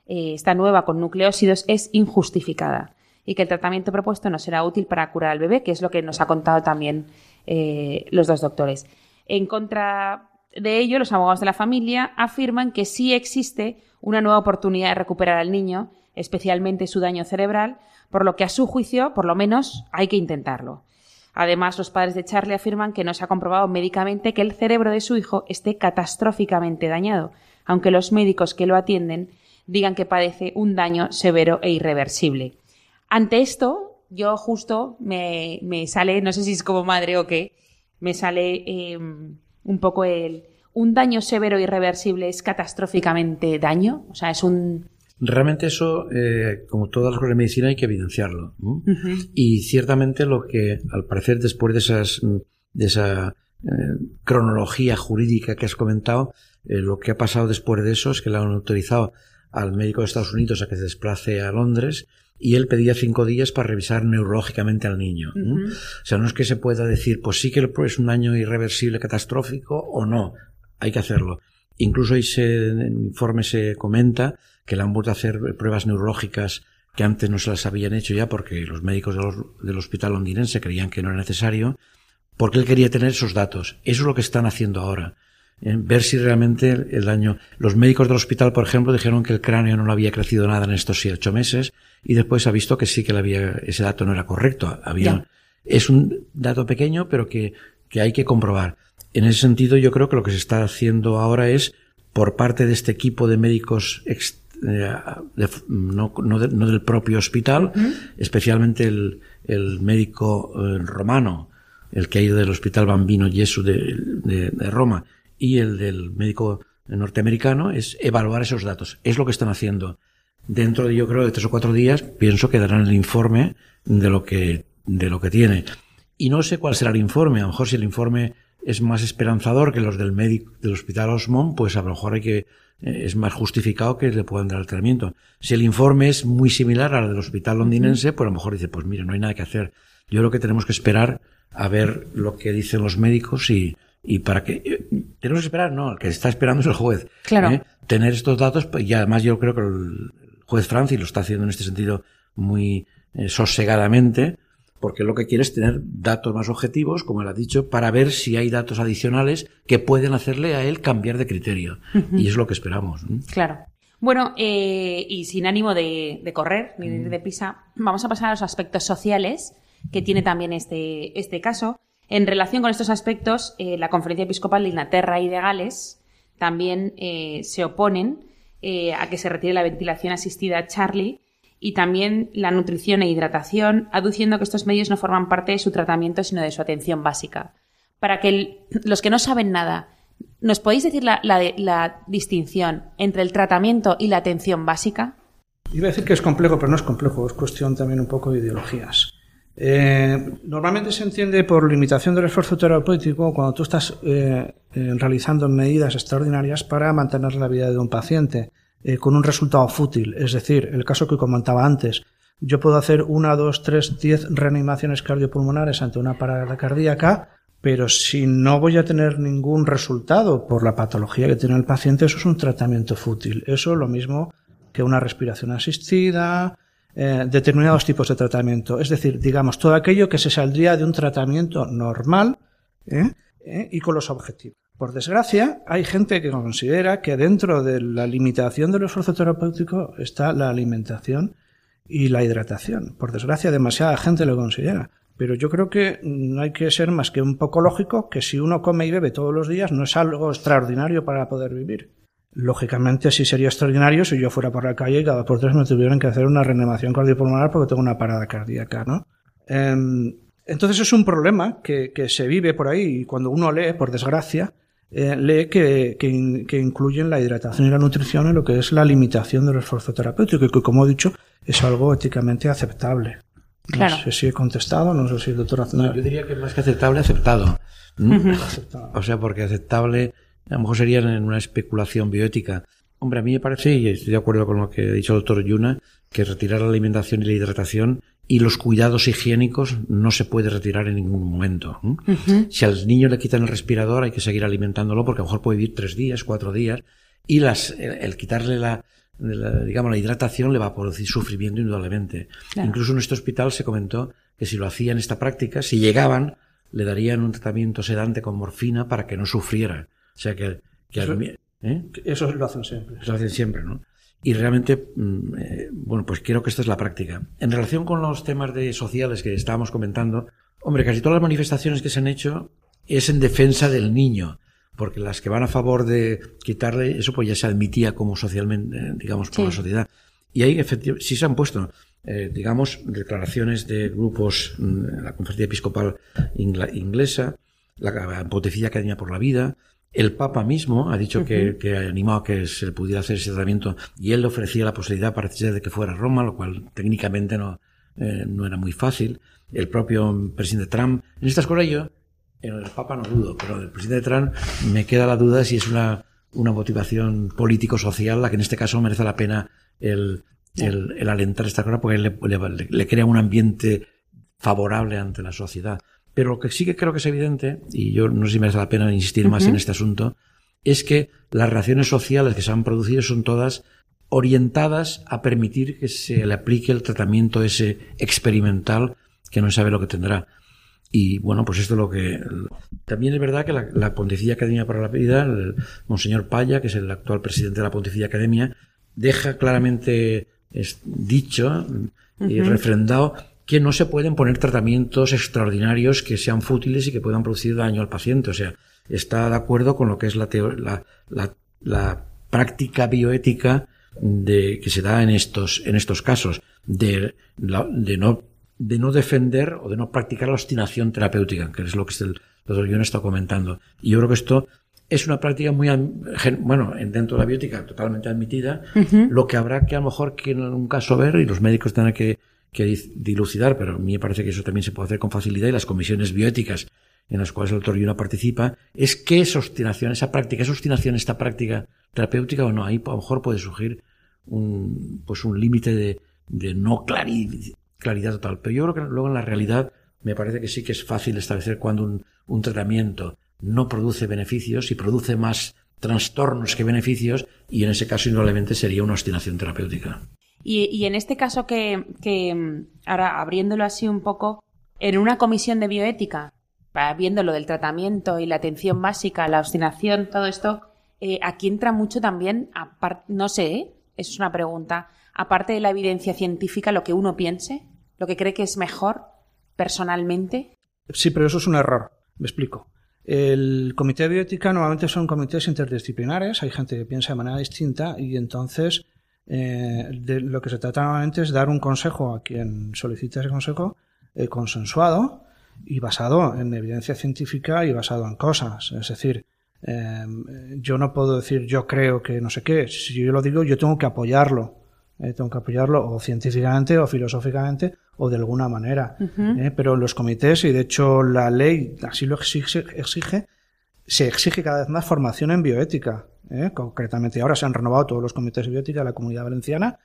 eh, esta nueva con nucleósidos, es injustificada y que el tratamiento propuesto no será útil para curar al bebé, que es lo que nos ha contado también eh, los dos doctores. En contra de ello, los abogados de la familia afirman que sí existe una nueva oportunidad de recuperar al niño, especialmente su daño cerebral, por lo que a su juicio, por lo menos, hay que intentarlo. Además, los padres de Charlie afirman que no se ha comprobado médicamente que el cerebro de su hijo esté catastróficamente dañado, aunque los médicos que lo atienden digan que padece un daño severo e irreversible. Ante esto, yo justo me, sale, no sé si es como madre o qué, me sale em, un poco el un daño severo e irreversible es catastróficamente daño, o sea, es un Realmente eso, eh, como todas las cosas de medicina, hay que evidenciarlo. Y ciertamente lo que, al parecer, después de esas de esa eh, cronología jurídica que has comentado, eh, lo que ha pasado después de eso es que le han autorizado al médico de Estados Unidos a que se desplace a Londres y él pedía cinco días para revisar neurológicamente al niño. O sea, no es que se pueda decir, pues sí que es un daño irreversible, catastrófico o no. Hay que hacerlo. Incluso ahí se, en el informe se comenta que le han vuelto a hacer pruebas neurológicas que antes no se las habían hecho ya porque los médicos del hospital londinense creían que no era necesario, porque él quería tener esos datos. Eso es lo que están haciendo ahora ver si realmente el daño. Los médicos del hospital, por ejemplo, dijeron que el cráneo no le había crecido nada en estos ocho meses y después se ha visto que sí que le había, ese dato no era correcto. Había, es un dato pequeño, pero que, que hay que comprobar. En ese sentido, yo creo que lo que se está haciendo ahora es, por parte de este equipo de médicos eh, no, no, del propio hospital, especialmente el, el médico eh, romano, el que ha ido del Hospital Bambino Gesù de, de, de Roma, y el del médico norteamericano es evaluar esos datos. Es lo que están haciendo. Dentro de, yo creo, de tres o cuatro días, pienso que darán el informe de lo que, de lo que tiene. Y no sé cuál será el informe. A lo mejor si el informe es más esperanzador que los del médico del hospital Osmond, pues a lo mejor hay que, eh, es más justificado que le puedan dar el tratamiento. Si el informe es muy similar al del hospital londinense, pues a lo mejor dice, pues mira, no hay nada que hacer. Yo creo que tenemos que esperar a ver lo que dicen los médicos y, y para que eh, tenemos que esperar, no, el que está esperando es el juez. Claro. ¿eh? Tener estos datos, pues, y además yo creo que el juez Francis lo está haciendo en este sentido muy eh, sosegadamente, porque lo que quiere es tener datos más objetivos, como él ha dicho, para ver si hay datos adicionales que pueden hacerle a él cambiar de criterio. Y es lo que esperamos. Claro. Bueno, y sin ánimo de, correr ni de ir de pisa, vamos a pasar a los aspectos sociales que tiene también este, este caso. En relación con estos aspectos, eh, la Conferencia Episcopal de Inglaterra y de Gales también eh, se oponen eh, a que se retire la ventilación asistida a Charlie y también la nutrición e hidratación, aduciendo que estos medios no forman parte de su tratamiento sino de su atención básica. para que los que no saben nada, ¿nos podéis decir la, la, distinción entre el tratamiento y la atención básica? Iba a decir que es complejo, pero no es complejo, es cuestión también un poco de ideologías. Eh, normalmente se entiende por limitación del esfuerzo terapéutico cuando tú estás eh, eh, realizando medidas extraordinarias para mantener la vida de un paciente con un resultado fútil. Es decir, el caso que comentaba antes, yo puedo hacer una, dos, tres, diez reanimaciones cardiopulmonares ante una parada cardíaca, pero si no voy a tener ningún resultado por la patología que tiene el paciente, eso es un tratamiento fútil. Eso es lo mismo que una respiración asistida, eh, determinados tipos de tratamiento. Es decir, digamos, todo aquello que se saldría de un tratamiento normal ¿eh? ¿Eh? y con los objetivos. Por desgracia, hay gente que considera que dentro de la limitación del esfuerzo terapéutico está la alimentación y la hidratación. Por desgracia, demasiada gente lo considera. Pero yo creo que no hay que ser más que un poco lógico que si uno come y bebe todos los días no es algo extraordinario para poder vivir. Lógicamente sí sería extraordinario si yo fuera por la calle y cada por tres me tuvieran que hacer una reanimación cardiopulmonar porque tengo una parada cardíaca, ¿no? Em, entonces es un problema que, se vive por ahí y cuando uno lee, por desgracia, eh, lee que, que, incluyen la hidratación y la nutrición en lo que es la limitación del esfuerzo terapéutico y que, como he dicho, es algo éticamente aceptable. No sé si he contestado, no sé si el doctor... No, yo diría que más que aceptable, aceptado. O sea, porque aceptable a lo mejor sería en una especulación bioética. Hombre, a mí me parece, y estoy de acuerdo con lo que ha dicho el doctor Yuna, que retirar la alimentación y la hidratación y los cuidados higiénicos no se puede retirar en ningún momento. Si al niño le quitan el respirador hay que seguir alimentándolo porque a lo mejor puede vivir tres días, cuatro días y las, el, quitarle la, digamos, la hidratación le va a producir sufrimiento indudablemente. Incluso en este hospital se comentó que si lo hacían esta práctica, si llegaban, le darían un tratamiento sedante con morfina para que no sufriera. O sea que, ¿eh? eso, lo hacen siempre. Lo hacen siempre, ¿no? Y realmente, mm, eh, bueno, pues creo que esta es la práctica. En relación con los temas de sociales que estábamos comentando, hombre, casi todas las manifestaciones que se han hecho es en defensa del niño, porque las que van a favor de quitarle, eso pues ya se admitía como socialmente, eh, digamos, por la sociedad. Y ahí efectivamente sí se han puesto, digamos, declaraciones de grupos, mm, la Conferencia Episcopal Inglesa, la Pontificia Academia por la Vida, el Papa mismo ha dicho que, que animó a que se pudiera hacer ese tratamiento y él le ofrecía la posibilidad, parece de que fuera a Roma, lo cual técnicamente no, eh, no era muy fácil. El propio presidente Trump. En estas cosas yo, en el Papa no dudo, pero el presidente Trump me queda la duda si es una, una motivación político-social la que en este caso merece la pena el, el, el alentar esta cosa porque le, le, le crea un ambiente favorable ante la sociedad. Pero lo que sí que creo que es evidente, y yo no sé si merece la pena insistir más en este asunto, es que las relaciones sociales que se han producido son todas orientadas a permitir que se le aplique el tratamiento ese experimental que no sabe lo que tendrá. Y bueno, pues esto es lo que. También es verdad que la, la Pontificia Academia para la Vida, el Monseñor Paya, que es el actual presidente de la Pontificia Academia, deja claramente dicho y refrendado que no se pueden poner tratamientos extraordinarios que sean fútiles y que puedan producir daño al paciente. O sea, está de acuerdo con lo que es la, la, la, la práctica bioética de, que se da en estos, en estos casos, de, de, no, de no defender o de no practicar la obstinación terapéutica, que es lo que el doctor Guión está comentando. Y yo creo que esto es una práctica muy, bueno, dentro de la biótica totalmente admitida, lo que habrá que a lo mejor que en un caso ver, y los médicos tendrán que que dilucidar, pero a mí me parece que eso también se puede hacer con facilidad y las comisiones bioéticas en las cuales el doctor Yuna participa, es qué es obstinación, esa práctica, es obstinación esta práctica terapéutica o no. Ahí a lo mejor puede surgir un, pues un límite de, de no claridad total. Pero yo creo que luego en la realidad me parece que sí que es fácil establecer cuando un, un tratamiento no produce beneficios y produce más trastornos que beneficios y en ese caso indudablemente sería una obstinación terapéutica. Y, en este caso que, mm, ahora abriéndolo así un poco, en una comisión de bioética, viendo lo del tratamiento y la atención básica, la obstinación, todo esto, eh, aquí entra mucho también, no sé, ¿eh? es una pregunta, aparte de la evidencia científica, lo que uno piense, lo que cree que es mejor personalmente. Sí, pero eso es un error. Me explico. El comité de bioética normalmente son comités interdisciplinares, hay gente que piensa de manera distinta y entonces eh, de lo que se trata normalmente es dar un consejo a quien solicita ese consejo eh, consensuado y basado en evidencia científica y basado en cosas. Es decir, em, yo no puedo decir yo creo que no sé qué. Si yo lo digo, yo tengo que apoyarlo. Eh, tengo que apoyarlo o científicamente o filosóficamente o de alguna manera. Eh, pero los comités, y de hecho la ley así lo exige, exige se exige cada vez más formación en bioética. ¿Eh? Concretamente, ahora se han renovado todos los comités de bioética de la comunidad valenciana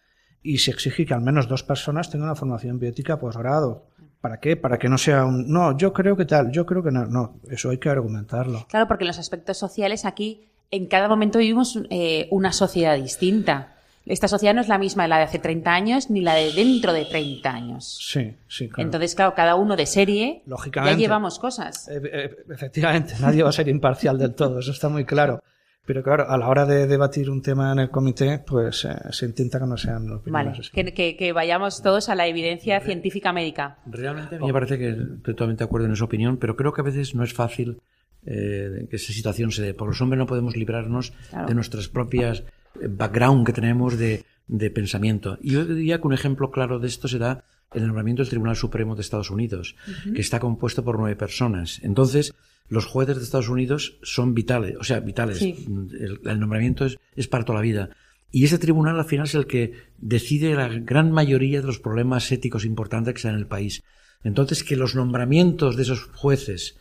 y se exige que al menos dos personas tengan una formación bioética posgrado. ¿Para qué? Para que no sea un, no, yo creo que tal, yo creo que no, no, eso hay que argumentarlo. Claro, porque en los aspectos sociales aquí en cada momento vivimos eh, una sociedad distinta. Esta sociedad no es la misma de la de hace 30 años ni la de dentro de 30 años. Sí, sí, claro. Entonces, claro, cada uno de serie Lógicamente. ya llevamos cosas. Eh, efectivamente, *laughs* nadie va a ser imparcial del todo, eso está muy claro. Pero claro, a la hora de debatir un tema en el comité, pues eh, se intenta que no sean opiniones. Vale, que, que, que, vayamos todos a la evidencia científica médica. Realmente a mí me parece que estoy totalmente de acuerdo en esa opinión, pero creo que a veces no es fácil eh, que esa situación se dé. Por los hombres no podemos librarnos Claro. de nuestras propias eh, background que tenemos de, de pensamiento. Y yo diría que un ejemplo claro de esto se da en el nombramiento del Tribunal Supremo de Estados Unidos, que está compuesto por nueve personas. Entonces, los jueces de Estados Unidos son vitales, o sea, vitales. Sí. El, el nombramiento es, es para toda la vida. Y ese tribunal al final es el que decide la gran mayoría de los problemas éticos importantes que dan en el país. Entonces, que los nombramientos de esos jueces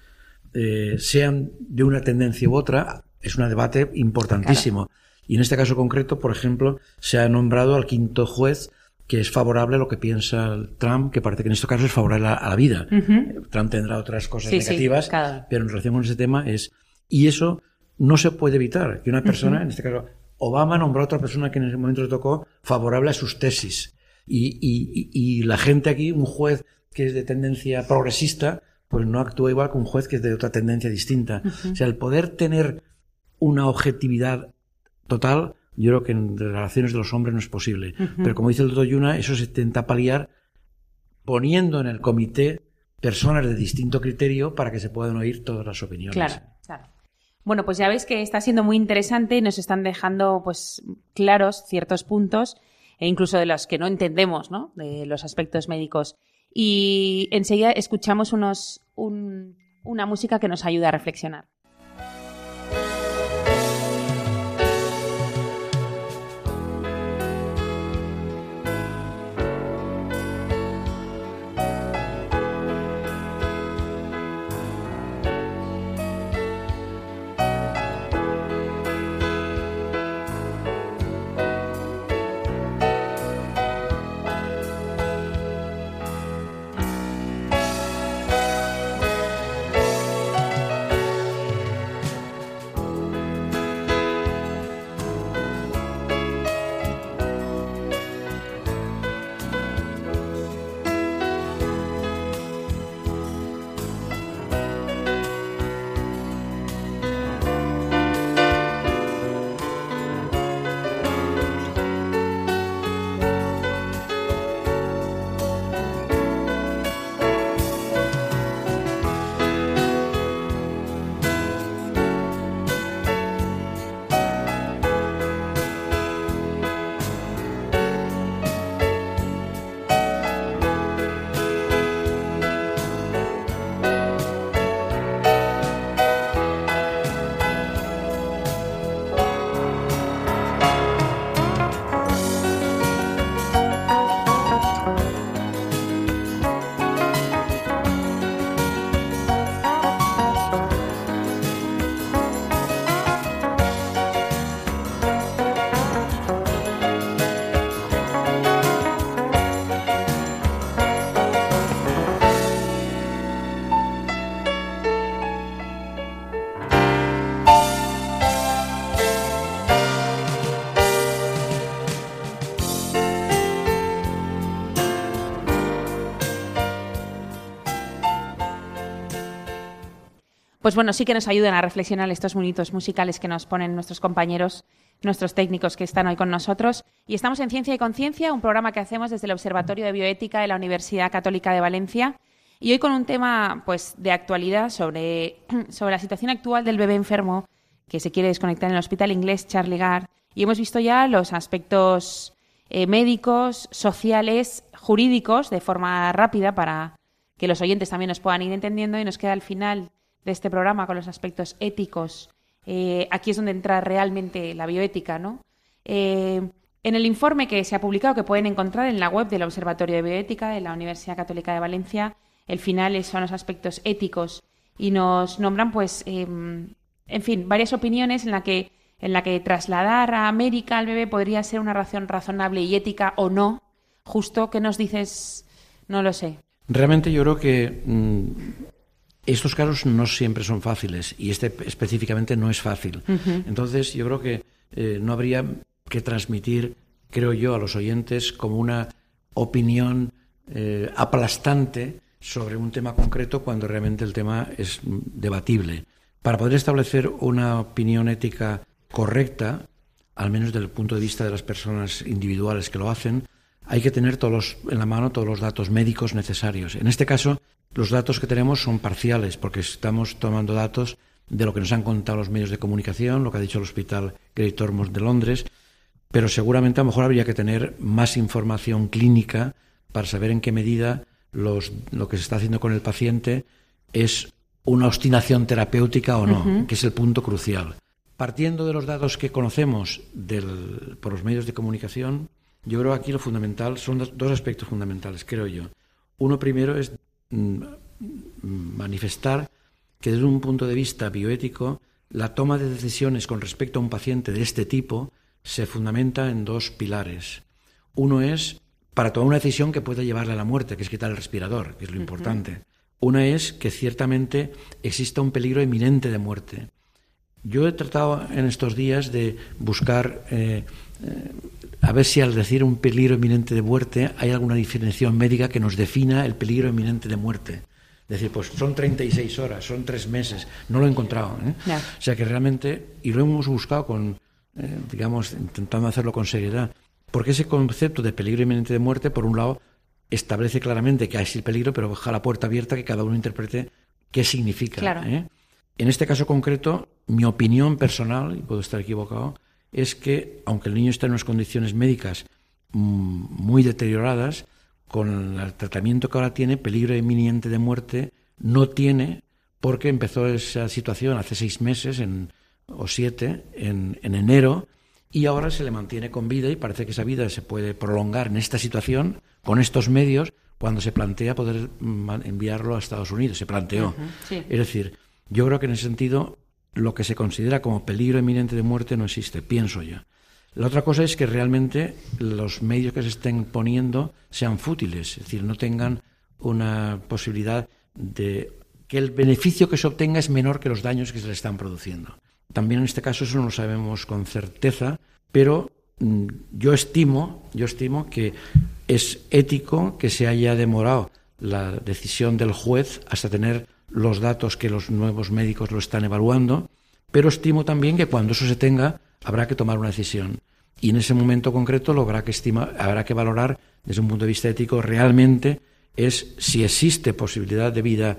eh, sean de una tendencia u otra es un debate importantísimo. Y en este caso concreto, por ejemplo, se ha nombrado al quinto juez que es favorable a lo que piensa Trump, que parece que en este caso es favorable a, la vida. Trump tendrá otras cosas Sí, sí, negativas, claro. pero en relación con ese tema es... Y eso no se puede evitar, que una persona, en este caso, Obama nombró a otra persona que en ese momento le tocó favorable a sus tesis. Y, y- y- y la gente aquí, un juez que es de tendencia progresista, pues no actúa igual que un juez que es de otra tendencia distinta. O sea, el poder tener una objetividad total, yo creo que en relaciones de los hombres no es posible. Pero como dice el doctor Yuna, eso se intenta paliar poniendo en el comité personas de distinto criterio para que se puedan oír todas las opiniones. Claro, claro. Bueno, pues ya veis que está siendo muy interesante y nos están dejando pues claros ciertos puntos e incluso de los que no entendemos, ¿no? De los aspectos médicos. Y enseguida escuchamos unos, un- una música que nos ayuda a reflexionar. Pues bueno, sí que nos ayudan a reflexionar estos minutos musicales que nos ponen nuestros compañeros, nuestros técnicos que están hoy con nosotros. Y estamos en Ciencia y Conciencia, un programa que hacemos desde el Observatorio de Bioética de la Universidad Católica de Valencia. Y hoy con un tema pues, de actualidad sobre, *clears throat* sobre la situación actual del bebé enfermo que se quiere desconectar en el Hospital Inglés Charlie Gard. Y hemos visto ya los aspectos eh, médicos, sociales, jurídicos, de forma rápida para que los oyentes también nos puedan ir entendiendo y nos queda al final de este programa con los aspectos éticos. Eh, aquí es donde entra realmente la bioética, ¿no? Eh, en el informe que se ha publicado, que pueden encontrar en la web del Observatorio de Bioética de la Universidad Católica de Valencia, el final son los aspectos éticos y nos nombran, pues, em, en fin, varias opiniones en la que en la que trasladar a América al bebé podría ser una razón razonable y ética o no. Justo, ¿qué nos dices? No lo sé. Realmente yo creo que mm, estos casos no siempre son fáciles y este específicamente no es fácil. Entonces yo creo que eh, no habría que transmitir, creo yo, a los oyentes como una opinión eh, aplastante sobre un tema concreto cuando realmente el tema es debatible. Para poder establecer una opinión ética correcta, al menos desde el punto de vista de las personas individuales que lo hacen, hay que tener todos en la mano todos los datos médicos necesarios. En este caso, los datos que tenemos son parciales, porque estamos tomando datos de lo que nos han contado los medios de comunicación, lo que ha dicho el Hospital Great Ormond de Londres, pero seguramente a lo mejor habría que tener más información clínica para saber en qué medida lo que se está haciendo con el paciente es una obstinación terapéutica o no, que es el punto crucial. Partiendo de los datos que conocemos por los medios de comunicación, yo creo que aquí lo fundamental son dos, aspectos fundamentales, creo yo. Uno primero es manifestar que desde un punto de vista bioético, la toma de decisiones con respecto a un paciente de este tipo se fundamenta en dos pilares. Uno es para tomar una decisión que pueda llevarle a la muerte, que es quitar el respirador, que es lo importante. Una es que ciertamente exista un peligro inminente de muerte. Yo he tratado en estos días de buscar eh, eh, a ver si al decir un peligro inminente de muerte hay alguna definición médica que nos defina el peligro inminente de muerte. Es decir, pues son 36 horas, son tres meses. No lo he encontrado. ¿eh? O sea que realmente, y lo hemos buscado con, digamos, intentando hacerlo con seriedad, porque ese concepto de peligro inminente de muerte, por un lado, establece claramente que hay el peligro, pero deja la puerta abierta que cada uno interprete qué significa. Claro. En este caso concreto, mi opinión personal, y puedo estar equivocado, es que aunque el niño está en unas condiciones médicas mm, muy deterioradas, con el tratamiento que ahora tiene, peligro inminente de muerte no tiene, porque empezó esa situación hace seis meses en, o siete, en, en enero, y ahora se le mantiene con vida y parece que esa vida se puede prolongar en esta situación, con estos medios, cuando se plantea poder mm, enviarlo a Estados Unidos. Se planteó. Es decir, yo creo que en ese sentido lo que se considera como peligro inminente de muerte no existe, pienso yo. La otra cosa es que realmente los medios que se estén poniendo sean fútiles, es decir, no tengan una posibilidad de que el beneficio que se obtenga es menor que los daños que se le están produciendo. También en este caso eso no lo sabemos con certeza, pero mm, yo estimo, yo estimo que es ético que se haya demorado la decisión del juez hasta tener los datos que los nuevos médicos lo están evaluando, pero estimo también que cuando eso se tenga habrá que tomar una decisión. Y en ese momento concreto lo habrá que, estima, habrá que valorar desde un punto de vista ético realmente es si existe posibilidad de vida,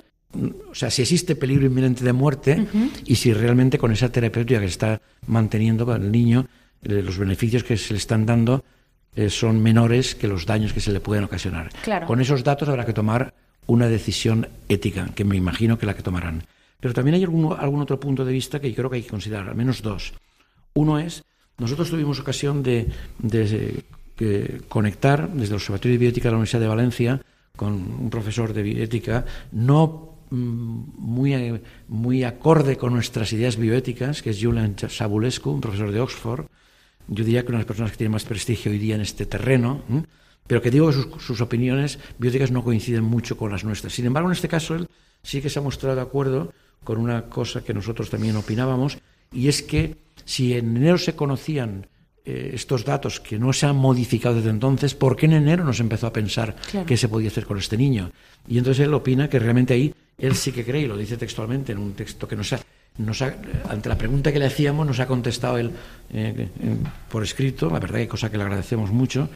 o sea, si existe peligro inminente de muerte y si realmente con esa terapéutica que se está manteniendo con el niño, eh, los beneficios que se le están dando eh, son menores que los daños que se le pueden ocasionar. Con esos datos habrá que tomar una decisión ética, que me imagino que la que tomarán. Pero también hay algún, algún otro punto de vista que creo que hay que considerar, al menos dos. Uno es, nosotros tuvimos ocasión de, conectar desde el Observatorio de Bioética de la Universidad de Valencia con un profesor de bioética, no mm, muy, muy acorde con nuestras ideas bioéticas, que es Julian Sabulescu, un profesor de Oxford. Yo diría que una de las personas que tiene más prestigio hoy día en este terreno pero que digo que sus, opiniones bióticas no coinciden mucho con las nuestras. Sin embargo, en este caso, él sí que se ha mostrado de acuerdo con una cosa que nosotros también opinábamos, y es que si en enero se conocían eh, estos datos que no se han modificado desde entonces, ¿por qué en enero nos empezó a pensar qué se podía hacer con este niño? Y entonces él opina que realmente ahí él sí que cree, y lo dice textualmente en un texto que nos ha, nos ha ante la pregunta que le hacíamos, nos ha contestado él eh, por escrito, la verdad que cosa que le agradecemos mucho,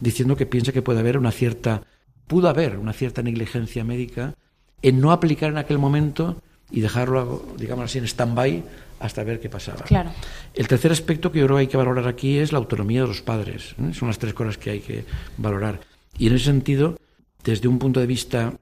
diciendo que piensa que puede haber una cierta, pudo haber una cierta negligencia médica en no aplicar en aquel momento y dejarlo, digamos así, en stand-by hasta ver qué pasaba. Claro. El tercer aspecto que yo creo que hay que valorar aquí es la autonomía de los padres. Son las tres cosas que hay que valorar. Y en ese sentido, desde un punto de vista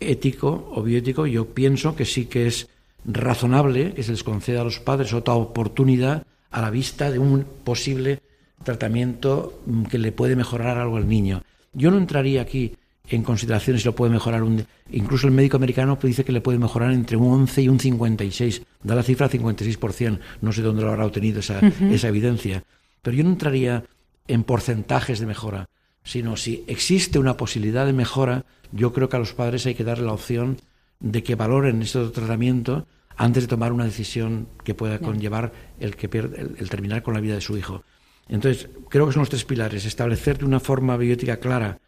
ético o bioético, yo pienso que sí que es razonable que se les conceda a los padres otra oportunidad a la vista de un posible tratamiento mm, que le puede mejorar algo al niño. Yo no entraría aquí en consideración si lo puede mejorar un... Incluso el médico americano dice que le puede mejorar entre un 11 y un 56. Da la cifra 56%. No sé dónde lo habrá obtenido esa, esa evidencia. Pero yo no entraría en porcentajes de mejora, sino si existe una posibilidad de mejora, yo creo que a los padres hay que darle la opción de que valoren este tratamiento antes de tomar una decisión que pueda conllevar el, que el terminar con la vida de su hijo. Entonces, creo que son los tres pilares. Establecer de una forma biótica clara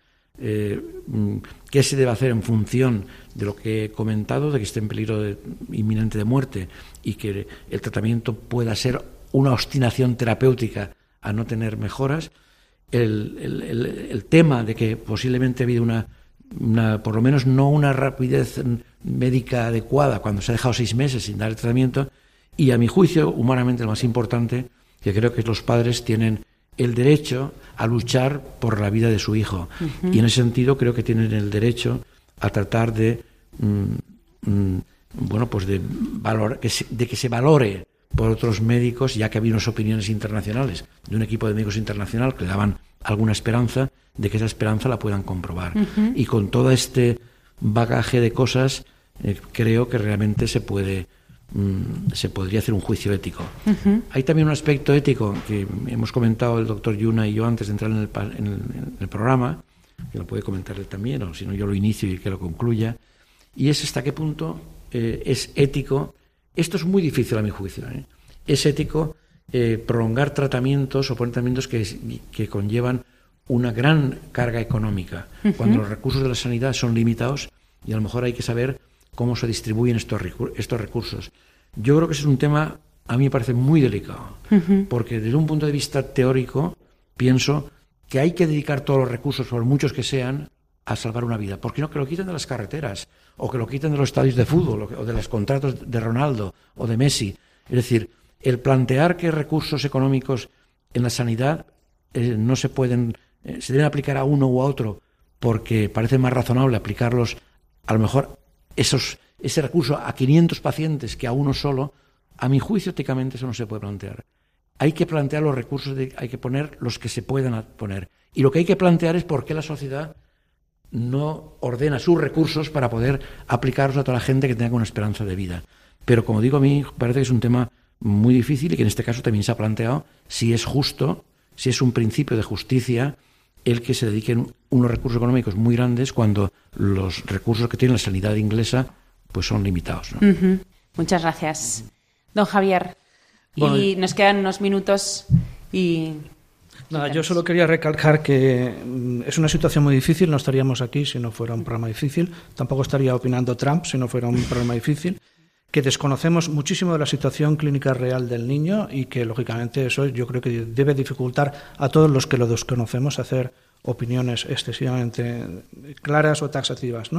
eh, mm, qué se debe hacer en función de lo que he comentado, de que esté en peligro inminente de muerte y que el tratamiento pueda ser una obstinación terapéutica a no tener mejoras. El, tema de que posiblemente ha habido una, una, por lo menos no una rapidez médica adecuada cuando se ha dejado seis meses sin dar el tratamiento y a mi juicio, humanamente lo más importante, que creo que los padres tienen el derecho a luchar por la vida de su hijo. Y en ese sentido creo que tienen el derecho a tratar de, mm, mm, bueno, pues de, valor, de que se valore por otros médicos, ya que había unas opiniones internacionales de un equipo de médicos internacional que le daban alguna esperanza de que esa esperanza la puedan comprobar. Y con todo este bagaje de cosas, eh, creo que realmente se puede Mm, se podría hacer un juicio ético. Hay también un aspecto ético que hemos comentado el doctor Yuna y yo antes de entrar en el, programa, que lo puede comentar él también, o si no yo lo inicio y que lo concluya, y es hasta qué punto eh, es ético, esto es muy difícil a mi juicio, ¿eh? es ético eh, prolongar tratamientos o poner tratamientos que, que, conllevan una gran carga económica, cuando los recursos de la sanidad son limitados y a lo mejor hay que saber cómo se distribuyen estos, estos recursos. Yo creo que ese es un tema, a mí me parece muy delicado, porque desde un punto de vista teórico pienso que hay que dedicar todos los recursos, por muchos que sean, a salvar una vida. ¿Por qué no que lo quiten de las carreteras? O que lo quiten de los estadios de fútbol, o de los contratos de Ronaldo o de Messi. Es decir, el plantear que recursos económicos en la sanidad eh, no se pueden, eh, se deben aplicar a uno u a otro, porque parece más razonable aplicarlos a lo mejor esos, ese recurso a 500 pacientes que a uno solo, a mi juicio éticamente eso no se puede plantear. Hay que plantear los recursos, hay que poner los que se puedan poner. Y lo que hay que plantear es por qué la sociedad no ordena sus recursos para poder aplicarlos a toda la gente que tenga una esperanza de vida. Pero como digo, a mí parece que es un tema muy difícil y que en este caso también se ha planteado si es justo, si es un principio de justicia el que se dediquen unos recursos económicos muy grandes cuando los recursos que tiene la sanidad inglesa pues son limitados. Muchas gracias. Don Javier, y nos quedan unos minutos y... Nada, yo solo quería recalcar que mm, es una situación muy difícil, no estaríamos aquí si no fuera un programa difícil, tampoco estaría opinando Trump si no fuera un programa difícil, que desconocemos muchísimo de la situación clínica real del niño y que lógicamente eso yo creo que debe dificultar a todos los que lo desconocemos hacer opiniones excesivamente claras o taxativas.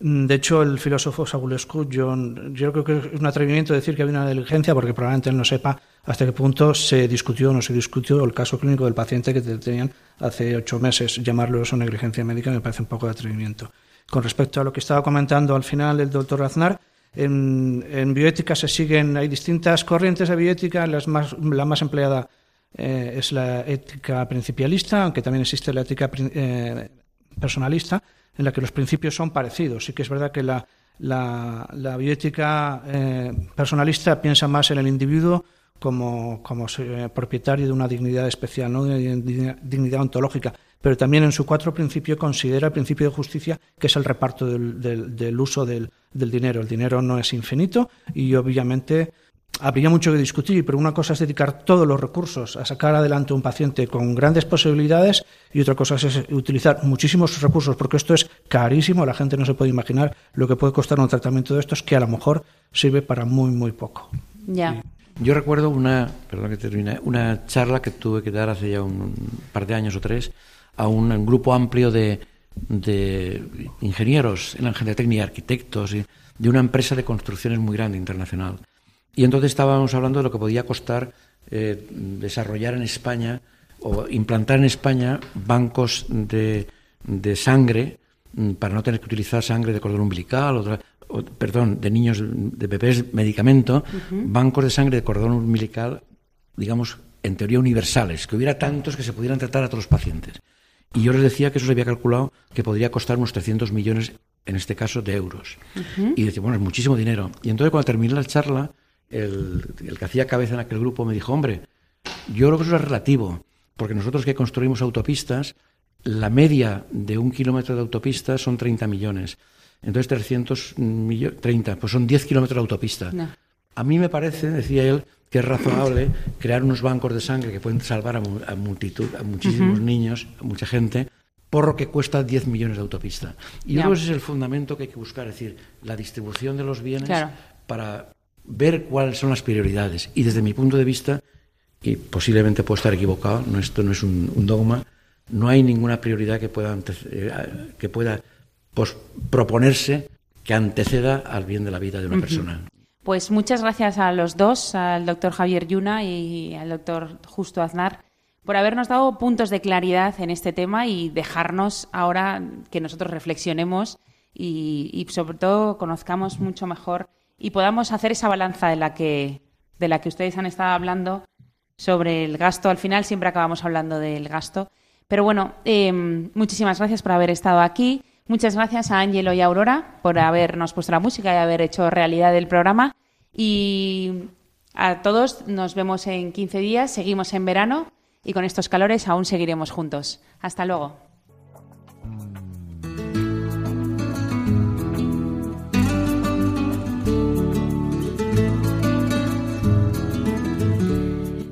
De hecho, el filósofo Sagulescu, yo, yo creo que es un atrevimiento decir que había una diligencia porque probablemente él no sepa hasta qué punto se discutió o no se discutió el caso clínico del paciente que tenían hace ocho meses. Llamarlo eso negligencia médica me parece un poco de atrevimiento. Con respecto a lo que estaba comentando al final el doctor Raznar, en, bioética se siguen, hay distintas corrientes de bioética, las más, la más empleada eh, es la ética principialista, aunque también existe la ética eh, personalista, en la que los principios son parecidos. Sí que es verdad que la, la, bioética eh, personalista piensa más en el individuo como, como propietario de una dignidad especial, ¿no? una dignidad ontológica, pero también en su cuatro principio considera el principio de justicia, que es el reparto del, del, del uso del, del dinero. El dinero no es infinito y obviamente habría mucho que discutir, pero una cosa es dedicar todos los recursos a sacar adelante un paciente con grandes posibilidades y otra cosa es utilizar muchísimos recursos, porque esto es carísimo, la gente no se puede imaginar lo que puede costar un tratamiento de estos que a lo mejor sirve para muy, muy poco. Ya. Yo recuerdo una, perdón que termine, una charla que tuve que dar hace ya un par de años o tres a un grupo amplio de, de ingenieros en la ingeniería técnica arquitectos de una empresa de construcciones muy grande internacional. Y entonces estábamos hablando de lo que podía costar eh, desarrollar en España o implantar en España bancos de, de, sangre mm, para no tener que utilizar sangre de cordón umbilical, o, perdón, de niños, de bebés, medicamento, bancos de sangre de cordón umbilical, digamos, en teoría universales, que hubiera tantos que se pudieran tratar a todos los pacientes. Y yo les decía que eso se había calculado que podría costar unos 300 millones, en este caso, de euros. Y decía, bueno, es muchísimo dinero. Y entonces cuando terminé la charla, el, el, que hacía cabeza en aquel grupo me dijo, hombre, yo creo que eso es relativo, porque nosotros que construimos autopistas, la media de un kilómetro de autopista son 30 millones. Entonces 300 millones, 30, pues son 10 kilómetros de autopista. A mí me parece, decía él, que es razonable crear unos bancos de sangre que pueden salvar a, multitud, a muchísimos niños, a mucha gente, por lo que cuesta 10 millones de autopista. Y luego ese es el fundamento que hay que buscar, es decir, la distribución de los bienes para ver cuáles son las prioridades. Y desde mi punto de vista, y posiblemente puedo estar equivocado, no, esto no es un, dogma, no hay ninguna prioridad que pueda, eh, que pueda proponerse que anteceda al bien de la vida de una persona. Pues muchas gracias a los dos, al doctor Javier Yuna y al doctor Justo Aznar, por habernos dado puntos de claridad en este tema y dejarnos ahora que nosotros reflexionemos y, sobre todo conozcamos mucho mejor y podamos hacer esa balanza de la que, de la que ustedes han estado hablando sobre el gasto. Al final siempre acabamos hablando del gasto. Pero bueno, em, muchísimas gracias por haber estado aquí. Muchas gracias a Ángelo y a Aurora por habernos puesto la música y haber hecho realidad el programa. Y a todos nos vemos en 15 días, seguimos en verano y con estos calores aún seguiremos juntos. Hasta luego.